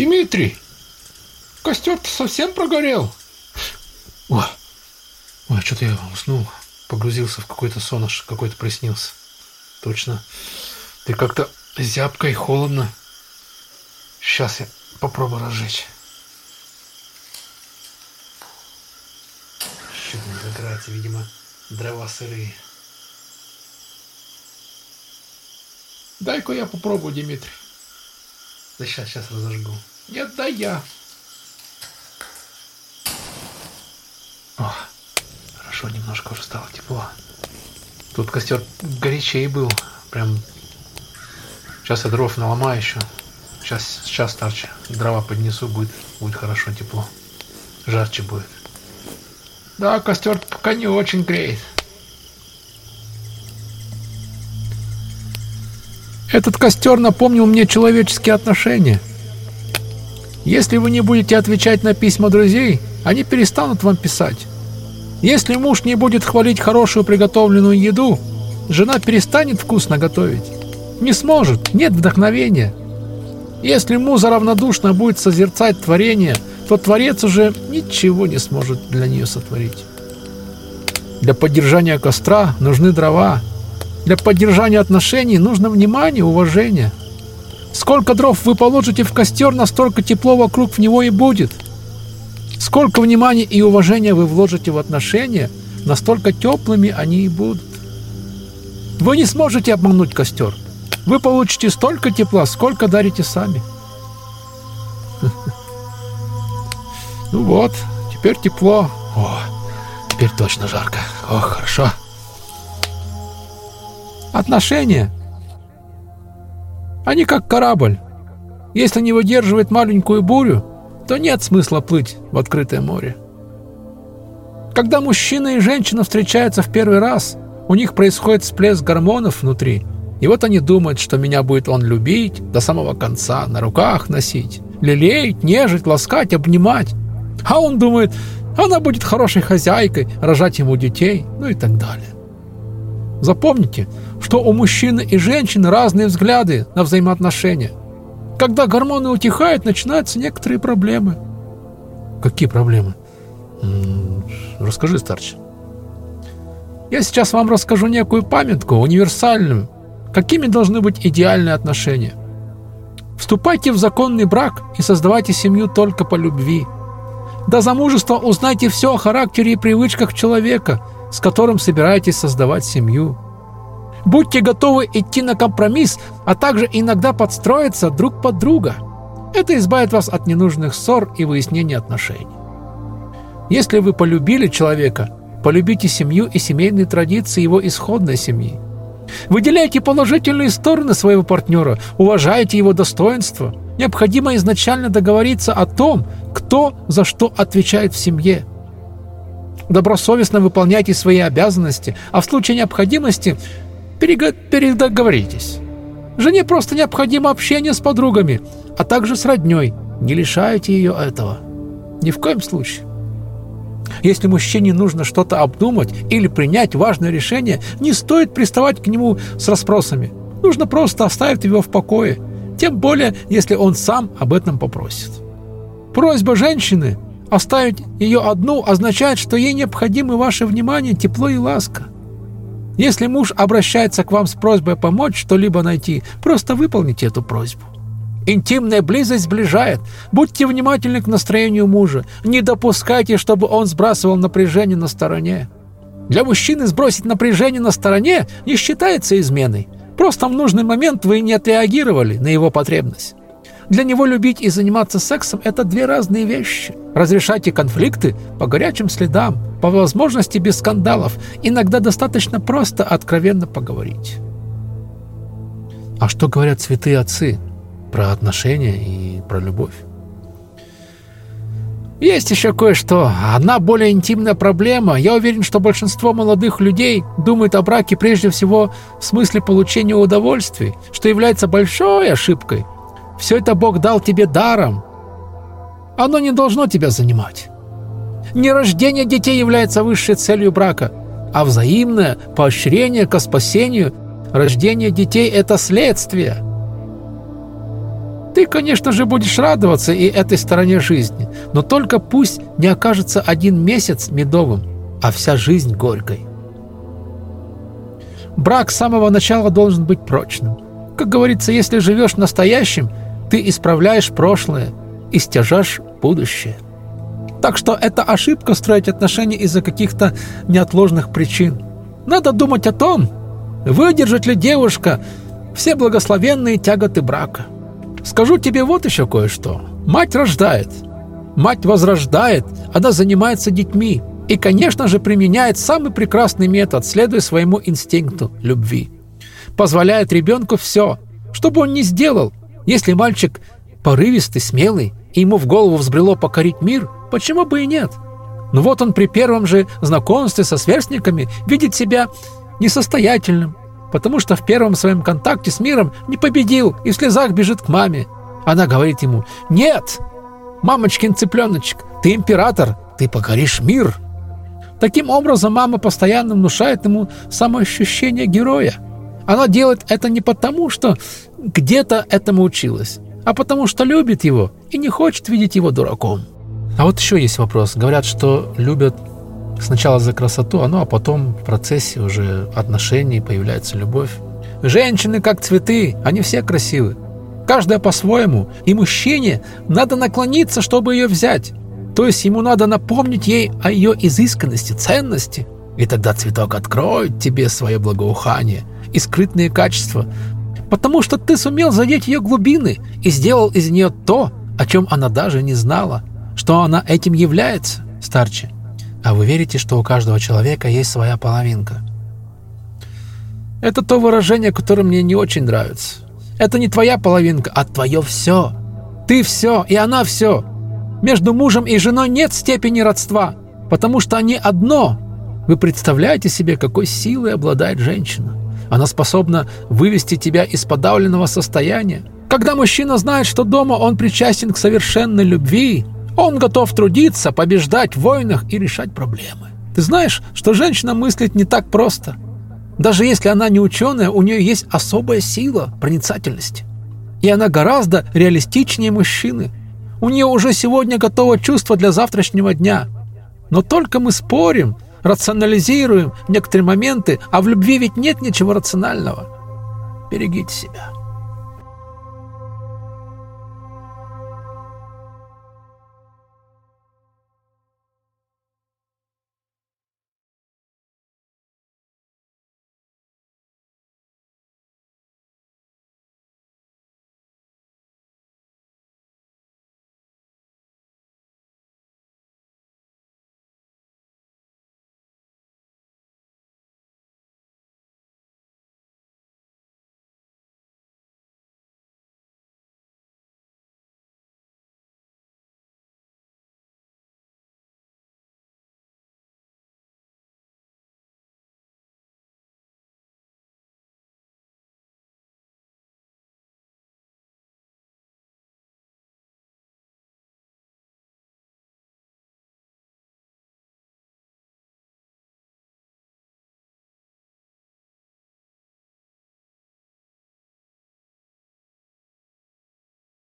Дмитрий, костер-то совсем прогорел. Ой, ой, что-то я уснул, погрузился в какой-то сон, аж какой-то приснился. Точно. Ты как-то зябко и холодно. Сейчас я попробую разжечь. Щит не загорается, видимо, дрова сырые. Дай-ка я попробую, Дмитрий. Да сейчас, сейчас разожгу. Нет, дай я. О, хорошо, немножко уже стало тепло. Тут костер горячей был. Прям сейчас я дров наломаю еще. Сейчас, сейчас старче. Дрова поднесу, будет, будет хорошо тепло. Жарче будет. Да, костер пока не очень греет. Этот костер напомнил мне человеческие отношения. Если вы не будете отвечать на письма друзей, они перестанут вам писать. Если муж не будет хвалить хорошую приготовленную еду, жена перестанет вкусно готовить. Не сможет, нет вдохновения. Если муза равнодушно будет созерцать творение, то Творец уже ничего не сможет для нее сотворить. Для поддержания костра нужны дрова. Для поддержания отношений нужно внимание, уважение. Сколько дров вы положите в костер, настолько тепло вокруг в него и будет. Сколько внимания и уважения вы вложите в отношения, настолько теплыми они и будут. Вы не сможете обмануть костер. Вы получите столько тепла, сколько дарите сами. Ну вот, теперь тепло. О, теперь точно жарко. Ох, хорошо. Отношения. Они как корабль. Если не выдерживает маленькую бурю, то нет смысла плыть в открытое море. Когда мужчина и женщина встречаются в первый раз, у них происходит всплеск гормонов внутри, и вот они думают, что меня будет он любить до самого конца, на руках носить, лелеять, нежить, ласкать, обнимать. А он думает, она будет хорошей хозяйкой, рожать ему детей, ну и так далее. Запомните, что у мужчины и женщины разные взгляды на взаимоотношения. Когда гормоны утихают, начинаются некоторые проблемы. Какие проблемы? Расскажи, старче. Я сейчас вам расскажу некую памятку, универсальную, какими должны быть идеальные отношения. Вступайте в законный брак и создавайте семью только по любви. До замужества узнайте все о характере и привычках человека, с которым собираетесь создавать семью. Будьте готовы идти на компромисс, а также иногда подстроиться друг под друга. Это избавит вас от ненужных ссор и выяснения отношений. Если вы полюбили человека, полюбите семью и семейные традиции его исходной семьи. Выделяйте положительные стороны своего партнера, уважайте его достоинство. Необходимо изначально договориться о том, кто за что отвечает в семье. Добросовестно выполняйте свои обязанности, а в случае необходимости передоговоритесь. Жене просто необходимо общение с подругами, а также с родней. Не лишайте ее этого. Ни в коем случае. Если мужчине нужно что-то обдумать или принять важное решение, не стоит приставать к нему с расспросами. Нужно просто оставить его в покое, тем более, если он сам об этом попросит. Просьба женщины оставить ее одну означает, что ей необходимы ваше внимание, тепло и ласка. Если муж обращается к вам с просьбой помочь что-либо найти, просто выполните эту просьбу. Интимная близость сближает. Будьте внимательны к настроению мужа. Не допускайте, чтобы он сбрасывал напряжение на стороне. Для мужчины сбросить напряжение на стороне не считается изменой. Просто в нужный момент вы не отреагировали на его потребность. Для него любить и заниматься сексом – это две разные вещи. Разрешайте конфликты по горячим следам, по возможности без скандалов. Иногда достаточно просто откровенно поговорить. А что говорят святые отцы про отношения и про любовь? Есть еще кое-что. Одна более интимная проблема. Я уверен, что большинство молодых людей думают о браке прежде всего в смысле получения удовольствий, что является большой ошибкой. Все это Бог дал тебе даром. Оно не должно тебя занимать. Не рождение детей является высшей целью брака, а взаимное поощрение к спасению. Рождение детей – это следствие. Ты, конечно же, будешь радоваться и этой стороне жизни, но только пусть не окажется один месяц медовым, а вся жизнь горькой. Брак с самого начала должен быть прочным. Как говорится, если живешь настоящим, ты исправляешь прошлое и стяжаешь будущее. Так что это ошибка строить отношения из-за каких-то неотложных причин. Надо думать о том, выдержит ли девушка все благословенные тяготы брака. Скажу тебе вот еще кое-что. Мать рождает, мать возрождает, она занимается детьми и, конечно же, применяет самый прекрасный метод, следуя своему инстинкту любви. Позволяет ребенку все, что бы он ни сделал. Если мальчик порывистый, смелый, и ему в голову взбрело покорить мир, почему бы и нет? Но вот он при первом же знакомстве со сверстниками видит себя несостоятельным, потому что в первом своем контакте с миром не победил и в слезах бежит к маме. Она говорит ему «Нет, мамочкин цыпленочек, ты император, ты покоришь мир». Таким образом, мама постоянно внушает ему самоощущение героя. Она делает это не потому, что где-то этому училась, а потому что любит его и не хочет видеть его дураком. А вот еще есть вопрос. Говорят, что любят сначала за красоту, а ну а потом в процессе уже отношений появляется любовь. Женщины как цветы, они все красивы. Каждая по-своему. И мужчине надо наклониться, чтобы ее взять. То есть ему надо напомнить ей о ее изысканности, ценности. И тогда цветок откроет тебе свое благоухание и скрытные качества, потому что ты сумел задеть ее глубины и сделал из нее то, о чем она даже не знала, что она этим является, старче. А вы верите, что у каждого человека есть своя половинка? Это то выражение, которое мне не очень нравится. Это не твоя половинка, а твое все. Ты все, и она все. Между мужем и женой нет степени родства, потому что они одно. Вы представляете себе, какой силой обладает женщина? Она способна вывести тебя из подавленного состояния. Когда мужчина знает, что дома он причастен к совершенной любви, он готов трудиться, побеждать в войнах и решать проблемы. Ты знаешь, что женщина мыслит не так просто. Даже если она не ученая, у нее есть особая сила проницательности. И она гораздо реалистичнее мужчины. У нее уже сегодня готово чувство для завтрашнего дня. Но только мы спорим, рационализируем некоторые моменты, а в любви ведь нет ничего рационального. Берегите себя.